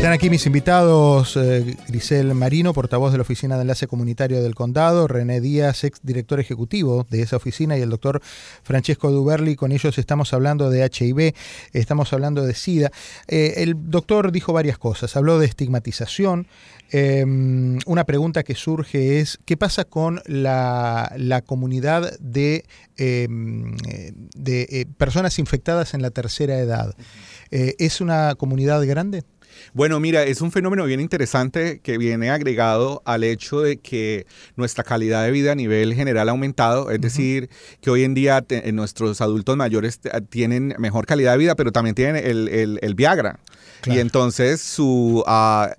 Están aquí mis invitados, eh, Grisel Marino, portavoz de la Oficina de Enlace Comunitario del Condado, René Díaz, ex director ejecutivo de esa oficina, y el doctor Francesco Duberli. Con ellos estamos hablando de HIV, estamos hablando de SIDA. Eh, el doctor dijo varias cosas, habló de estigmatización. Em, una pregunta que surge es, ¿qué pasa con la, comunidad de, em, de eh, personas infectadas en la tercera edad? ¿Es una comunidad grande? Bueno, mira, es un fenómeno bien interesante que viene agregado al hecho de que nuestra calidad de vida a nivel general ha aumentado, es decir, que hoy en día nuestros adultos mayores tienen mejor calidad de vida, pero también tienen el, Viagra. Y entonces su... Uh,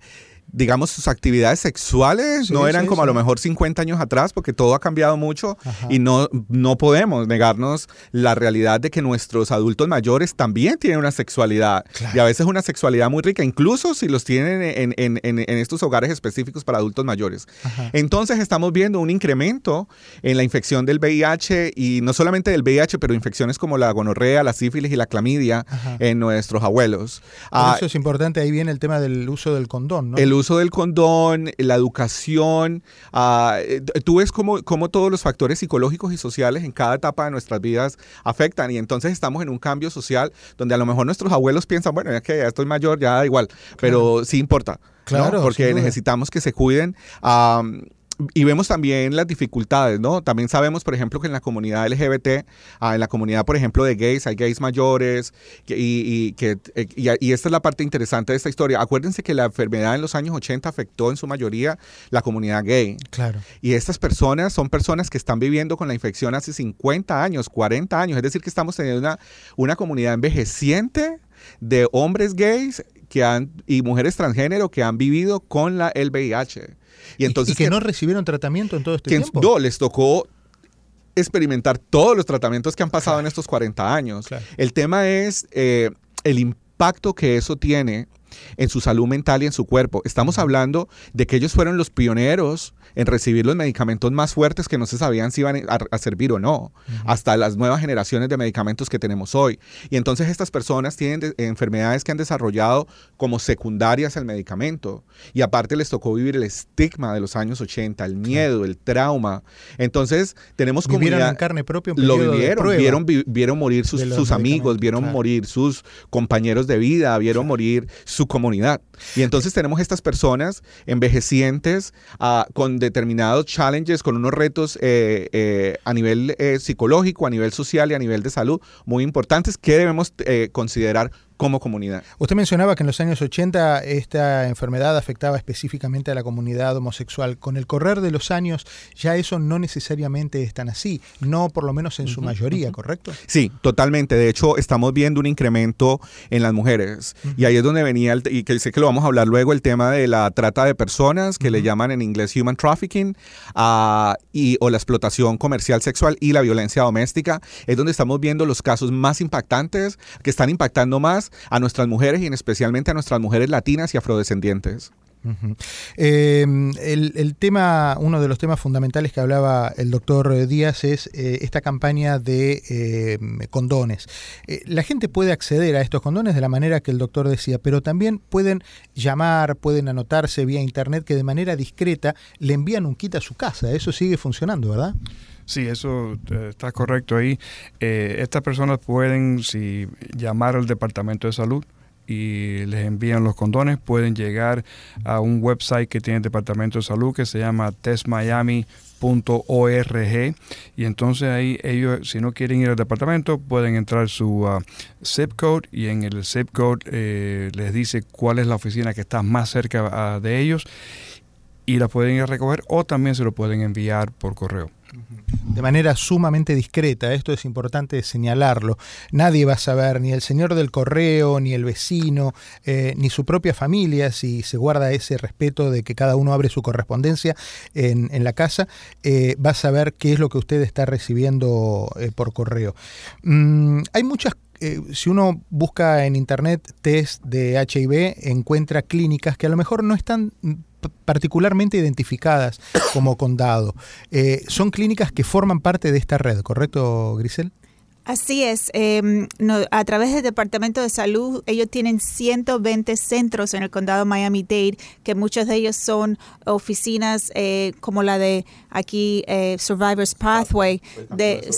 digamos, sus actividades sexuales no eran como a lo mejor 50 años atrás, porque todo ha cambiado mucho y no, no podemos negarnos la realidad de que nuestros adultos mayores también tienen una sexualidad y a veces una sexualidad muy rica, incluso si los tienen en, en, en, en estos hogares específicos para adultos mayores. Entonces estamos viendo un incremento en la infección del VIH y no solamente del VIH, pero infecciones como la gonorrea, la sífilis y la clamidia en nuestros abuelos. Ah, eso es importante, ahí viene el tema del uso del condón, ¿no? El uso del condón, la educación, eh, tú ves cómo, cómo, todos los factores psicológicos y sociales en cada etapa de nuestras vidas afectan y entonces estamos en un cambio social donde a lo mejor nuestros abuelos piensan, bueno, ya que ya estoy mayor, ya da igual, pero sí importa. Claro, porque necesitamos que se cuiden y vemos también las dificultades, ¿no? También sabemos, por ejemplo, que en la comunidad LGBT, ah, en la comunidad, por ejemplo, de gays, hay gays mayores, y, que, eh, y, esta es la parte interesante de esta historia. Acuérdense que la enfermedad en los años 80 afectó en su mayoría la comunidad gay. Claro. Y estas personas son personas que están viviendo con la infección hace 50 años, 40 años, es decir, que estamos teniendo una, una comunidad envejeciente de hombres gays que han, y mujeres transgénero que han vivido con la, el VIH. Y, entonces, que, no recibieron tratamiento en todo este tiempo. No, les tocó experimentar todos los tratamientos que han pasado en estos 40 años. El tema es eh, el impacto que eso tiene en su salud mental y en su cuerpo. Estamos hablando de que ellos fueron los pioneros en recibir los medicamentos más fuertes que no se sabían si iban a, servir o no, hasta las nuevas generaciones de medicamentos que tenemos hoy. Y entonces estas personas tienen enfermedades que han desarrollado como secundarias al medicamento. Y aparte les tocó vivir el estigma de los años 80, el miedo, el trauma. Entonces tenemos como... Vivieron en carne propia Lo vivieron, vieron, vieron morir sus, sus amigos, vieron morir sus compañeros de vida, vieron morir su comunidad. Y entonces tenemos estas personas envejecientes uh, con determinados challenges, con unos retos eh, eh, a nivel eh, psicológico, a nivel social y a nivel de salud muy importantes que debemos considerar como comunidad. Usted mencionaba que en los años 80 esta enfermedad afectaba específicamente a la comunidad homosexual. Con el correr de los años ya eso no necesariamente es tan así, no por lo menos en su mayoría, ¿correcto? Sí, totalmente. De hecho, estamos viendo un incremento en las mujeres. Y ahí es donde venía, el, y que sé que lo vamos a hablar luego, el tema de la trata de personas, que le llaman en inglés human trafficking, uh, y, o la explotación comercial sexual y la violencia doméstica. Es donde estamos viendo los casos más impactantes, que están impactando más a nuestras mujeres y en especialmente a nuestras mujeres latinas y afrodescendientes. Em, el, tema, uno de los temas fundamentales que hablaba el doctor Díaz es eh, esta campaña de em, condones. Eh, la gente puede acceder a estos condones de la manera que el doctor decía, pero también pueden llamar, pueden anotarse vía internet que de manera discreta le envían un kit a su casa. Eso sigue funcionando, ¿verdad? Sí, eso eh, está correcto ahí. Eh, estas personas pueden, si llamar al Departamento de Salud y les envían los condones, pueden llegar a un website que tiene el Departamento de Salud que se llama testmiami.org y entonces ahí ellos si no quieren ir al departamento pueden entrar su uh, zip code y en el zip code eh, les dice cuál es la oficina que está más cerca uh, de ellos y la pueden ir a recoger o también se lo pueden enviar por correo de manera sumamente discreta, esto es importante señalarlo. Nadie va a saber, ni el señor del correo, ni el vecino, eh, ni su propia familia, si se guarda ese respeto de que cada uno abre su correspondencia en, la casa, eh, va a saber qué es lo que usted está recibiendo eh, por correo. Mm, hay muchas eh, si uno busca en internet test de HIV, encuentra clínicas que a lo mejor no están particularmente identificadas como condado. Eh, son clínicas que forman parte de esta red, ¿correcto, Grisel? Así es. Em, a través del Departamento de Salud, ellos tienen 120 centros en el condado Miami-Dade, que muchos de ellos son oficinas eh, como la de aquí, eh, Survivors Pathway. De,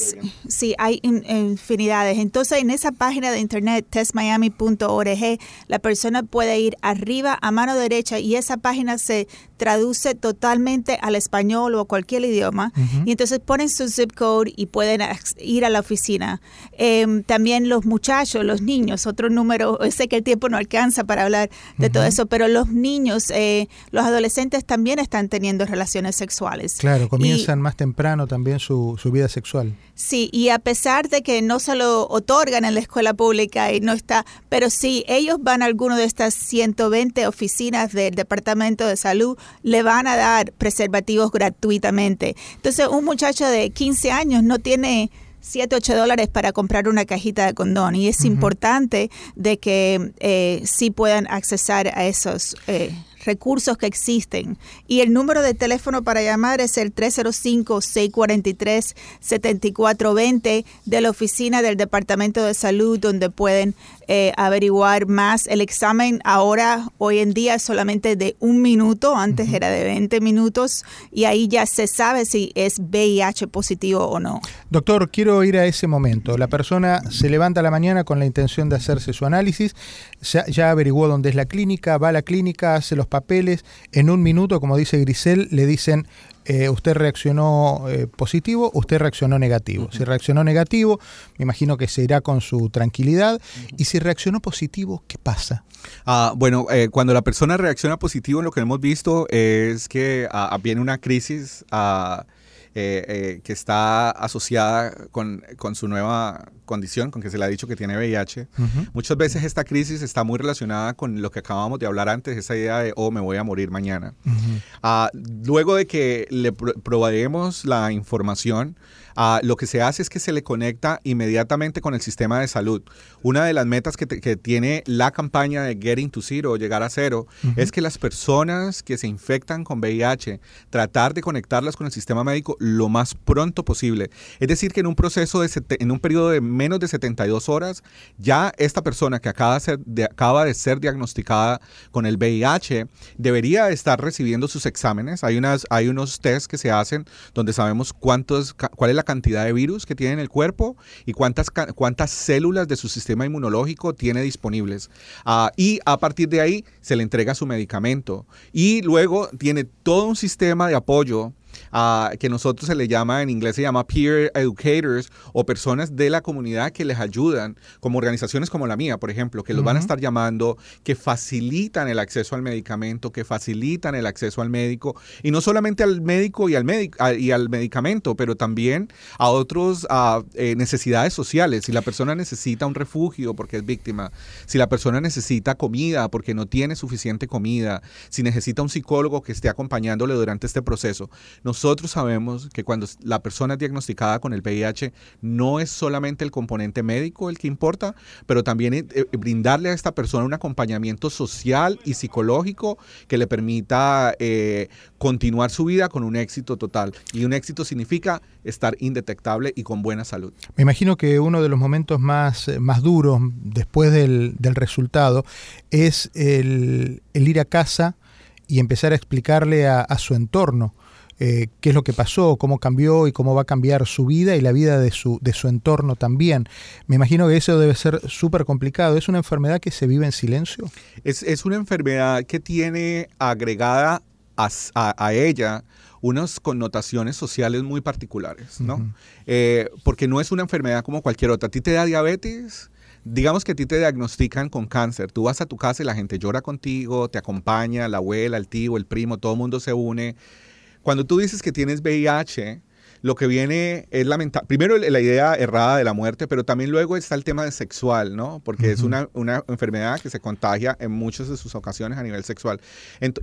sí, hay infinidades. Entonces, en esa página de internet, testmiami.org, la persona puede ir arriba a mano derecha y esa página se traduce totalmente al español o a cualquier idioma. Y entonces ponen su zip code y pueden ir a la oficina. Em, también los muchachos, los niños, otro número, sé que el tiempo no alcanza para hablar de todo eso, pero los niños, eh, los adolescentes también están teniendo relaciones sexuales. Claro, comienzan más temprano también su, su vida sexual. Sí, y a pesar de que no se lo otorgan en la escuela pública y no está, pero si ellos van a alguna de estas 120 oficinas del Departamento de Salud, le van a dar preservativos gratuitamente. Entonces, un muchacho de 15 años no tiene 7, 8 dólares para comprar una cajita de condón y es importante de que eh, sí puedan accesar a esos eh, recursos que existen. Y el número de teléfono para llamar es el 305-643-7420 de la oficina del Departamento de Salud, donde pueden eh, averiguar más. El examen ahora, hoy en día, es solamente de un minuto, antes era de 20 minutos, y ahí ya se sabe si es VIH positivo o no. Doctor, quiero ir a ese momento. La persona se levanta a la mañana con la intención de hacerse su análisis, ya, ya averiguó dónde es la clínica, va a la clínica, hace los papeles, en un minuto, como dice Grisel, le dicen, eh, usted reaccionó eh, positivo, usted reaccionó negativo. Si reaccionó negativo, me imagino que se irá con su tranquilidad. Y si reaccionó positivo, ¿qué pasa? Ah, bueno, eh, cuando la persona reacciona positivo, lo que hemos visto es que ah, viene una crisis. Ah, eh, eh, que está asociada con, su nueva condición, con que se le ha dicho que tiene VIH. Muchas veces esta crisis está muy relacionada con lo que acabamos de hablar antes, esa idea de, oh, me voy a morir mañana. Ah, luego de que le proveemos la información, Ah, lo que se hace es que se le conecta inmediatamente con el sistema de salud. Una de las metas que, tiene la campaña de Getting to Zero, llegar a cero, es que las personas que se infectan con VIH, tratar de conectarlas con el sistema médico lo más pronto posible. Es decir, que en un proceso de, en un periodo de menos de 72 horas, ya esta persona que acaba de ser, acaba de ser diagnosticada con el VIH debería estar recibiendo sus exámenes. Hay, unas, hay unos test que se hacen donde sabemos cuántos, cuál es la cantidad de virus que tiene en el cuerpo y cuántas, cuántas células de su sistema inmunológico tiene disponibles. Ah, y a partir de ahí se le entrega su medicamento. Y luego tiene todo un sistema de apoyo que nosotros se le llama, en inglés se llama peer educators o personas de la comunidad que les ayudan, como organizaciones como la mía, por ejemplo, que los van a estar llamando, que facilitan el acceso al medicamento, que facilitan el acceso al médico, y no solamente al médico y al, y al medicamento, pero también a otras eh, necesidades sociales. Si la persona necesita un refugio porque es víctima, si la persona necesita comida porque no tiene suficiente comida, si necesita un psicólogo que esté acompañándole durante este proceso, nosotros sabemos que cuando la persona es diagnosticada con el VIH no es solamente el componente médico el que importa, pero también eh, eh, brindarle a esta persona un acompañamiento social y psicológico que le permita eh, continuar su vida con un éxito total. Y un éxito significa estar indetectable y con buena salud. Me imagino que uno de los momentos más, más duros después del, resultado es el, ir a casa y empezar a explicarle a su entorno eh, qué es lo que pasó, cómo cambió y cómo va a cambiar su vida y la vida de su, de su entorno también. Me imagino que eso debe ser súper complicado. ¿Es una enfermedad que se vive en silencio? Es, una enfermedad que tiene agregada a, ella unas connotaciones sociales muy particulares, ¿no? Eh, porque no es una enfermedad como cualquier otra. A ti te da diabetes, digamos que a ti te diagnostican con cáncer, tú vas a tu casa y la gente llora contigo, te acompaña, la abuela, el tío, el primo, todo el mundo se une cuando tú dices que tienes VIH, lo que viene es lamentable. Primero la idea errada de la muerte, pero también luego está el tema de sexual, ¿no? Porque es una, una, enfermedad que se contagia en muchas de sus ocasiones a nivel sexual.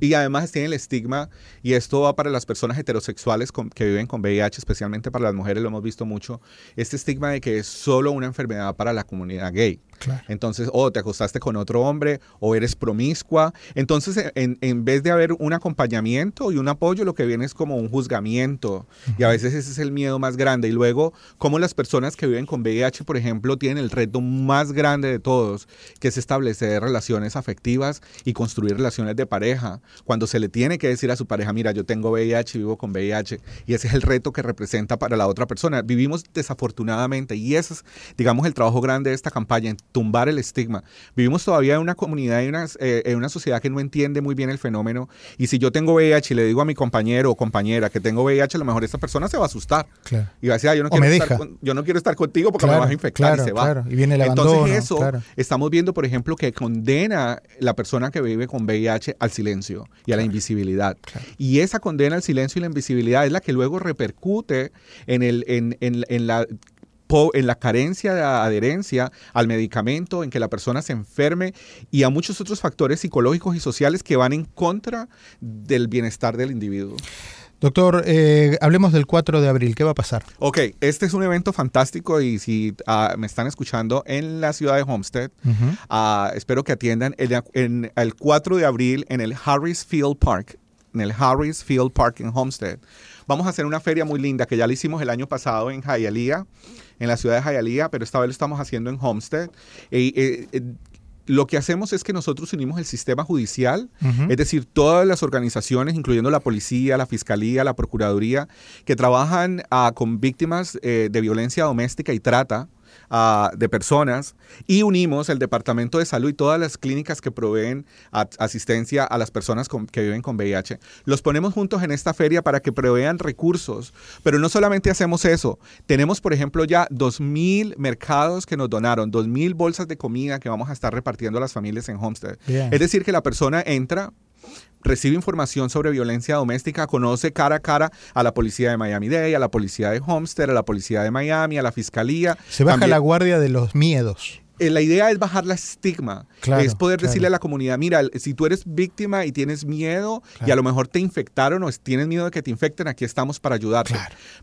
y además tiene el estigma, y esto va para las personas heterosexuales que viven con VIH, especialmente para las mujeres, lo hemos visto mucho, este estigma de que es solo una enfermedad para la comunidad gay. Entonces, o te acostaste con otro hombre, o eres promiscua. Entonces, en, en, vez de haber un acompañamiento y un apoyo, lo que viene es como un juzgamiento. Y a veces es el miedo más grande. Y luego, como las personas que viven con VIH, por ejemplo, tienen el reto más grande de todos, que es establecer relaciones afectivas y construir relaciones de pareja. Cuando se le tiene que decir a su pareja, mira, yo tengo VIH, vivo con VIH. Y ese es el reto que representa para la otra persona. Vivimos desafortunadamente, y ese es, digamos, el trabajo grande de esta campaña, tumbar el estigma. Vivimos todavía en una comunidad, y una, eh, en una sociedad que no entiende muy bien el fenómeno. Y si yo tengo VIH y le digo a mi compañero o compañera que tengo VIH, a lo mejor esta persona se va a asustar. Y va a decir, yo, no quiero estar yo no quiero estar contigo porque me vas a infectar y se va. Y viene el abandono, Entonces eso, estamos viendo, por ejemplo, que condena la persona que vive con VIH al silencio y a la invisibilidad. Y esa condena al silencio y la invisibilidad es la que luego repercute en, el, en, en, en la en la carencia de adherencia al medicamento, en que la persona se enferme y a muchos otros factores psicológicos y sociales que van en contra del bienestar del individuo. Doctor, eh, hablemos del 4 de abril. ¿Qué va a pasar? Ok, este es un evento fantástico y si ah, me están escuchando en la ciudad de Homestead, ah, espero que atiendan en, el 4 de abril en el Harris Field Park, en el Harris Field Park en Homestead. Vamos a hacer una feria muy linda que ya la hicimos el año pasado en Hialeah en la ciudad de Hialeah, pero esta vez lo estamos haciendo en Homestead. Eh, eh, lo que hacemos es que nosotros unimos el sistema judicial, es decir, todas las organizaciones, incluyendo la policía, la fiscalía, la procuraduría, que trabajan ah, con víctimas eh, de violencia doméstica y trata, de personas y unimos el Departamento de Salud y todas las clínicas que proveen asistencia a las personas que viven con VIH. Los ponemos juntos en esta feria para que provean recursos, pero no solamente hacemos eso, tenemos por ejemplo ya 2.000 mercados que nos donaron, 2.000 bolsas de comida que vamos a estar repartiendo a las familias en Homestead. Es decir, que la persona entra, recibe información sobre violencia doméstica, conoce cara a cara a la policía de Miami-Dade, a la policía de Homestead, a la policía de Miami, a la fiscalía. Se baja la guardia de los miedos. Eh, la idea es bajar la estigma, es poder decirle a la comunidad, mira, si tú eres víctima y tienes miedo y a lo mejor te infectaron o tienes miedo de que te infecten, aquí estamos para ayudarte.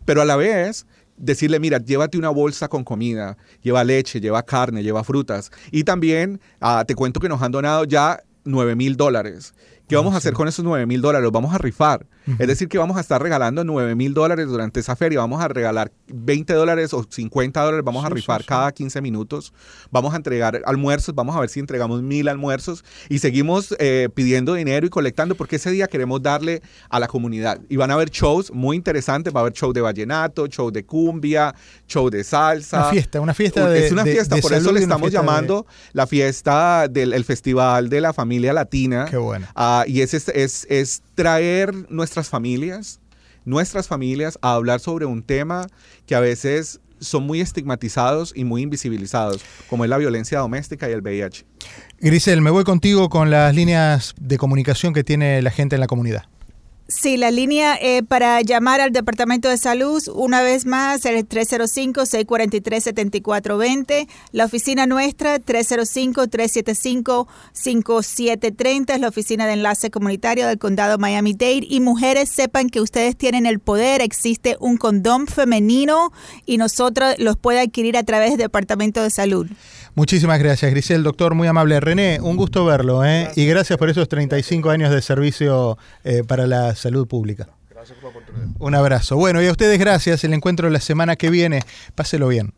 Pero a la vez decirle, mira, llévate una bolsa con comida, lleva leche, lleva carne, lleva frutas. Y también ah, te cuento que nos han donado ya 9 mil dólares. ¿Qué vamos a hacer con esos 9 mil dólares? Los vamos a rifar. Es decir, que vamos a estar regalando 9 mil dólares durante esa feria. Vamos a regalar 20 dólares o 50 dólares. Vamos a rifar cada 15 minutos. Vamos a entregar almuerzos. Vamos a ver si entregamos mil almuerzos. Y seguimos eh, pidiendo dinero y colectando porque ese día queremos darle a la comunidad. Y van a haber shows muy interesantes. Va a haber show de vallenato, show de cumbia, show de salsa. Una fiesta, una fiesta de Es una fiesta, por eso le estamos llamando la fiesta del Festival de la Familia Latina. Qué bueno. Ah, y es, es, es traer nuestras familias, nuestras familias a hablar sobre un tema que a veces son muy estigmatizados y muy invisibilizados, como es la violencia doméstica y el VIH. Grisel, me voy contigo con las líneas de comunicación que tiene la gente en la comunidad. Sí, la línea eh, para llamar al Departamento de Salud, una vez más, el 305-643-7420. La oficina nuestra, 305-375-5730, es la oficina de enlace comunitario del condado Miami-Dade. Y mujeres, sepan que ustedes tienen el poder, existe un condón femenino y nosotros los puede adquirir a través del Departamento de Salud. Muchísimas gracias, Grisel, doctor, muy amable. René, un gusto verlo, ¿eh? y gracias por esos 35 años de servicio eh, para la salud pública. Gracias por la oportunidad. Un abrazo. Bueno, y a ustedes gracias. El encuentro la semana que viene. Páselo bien.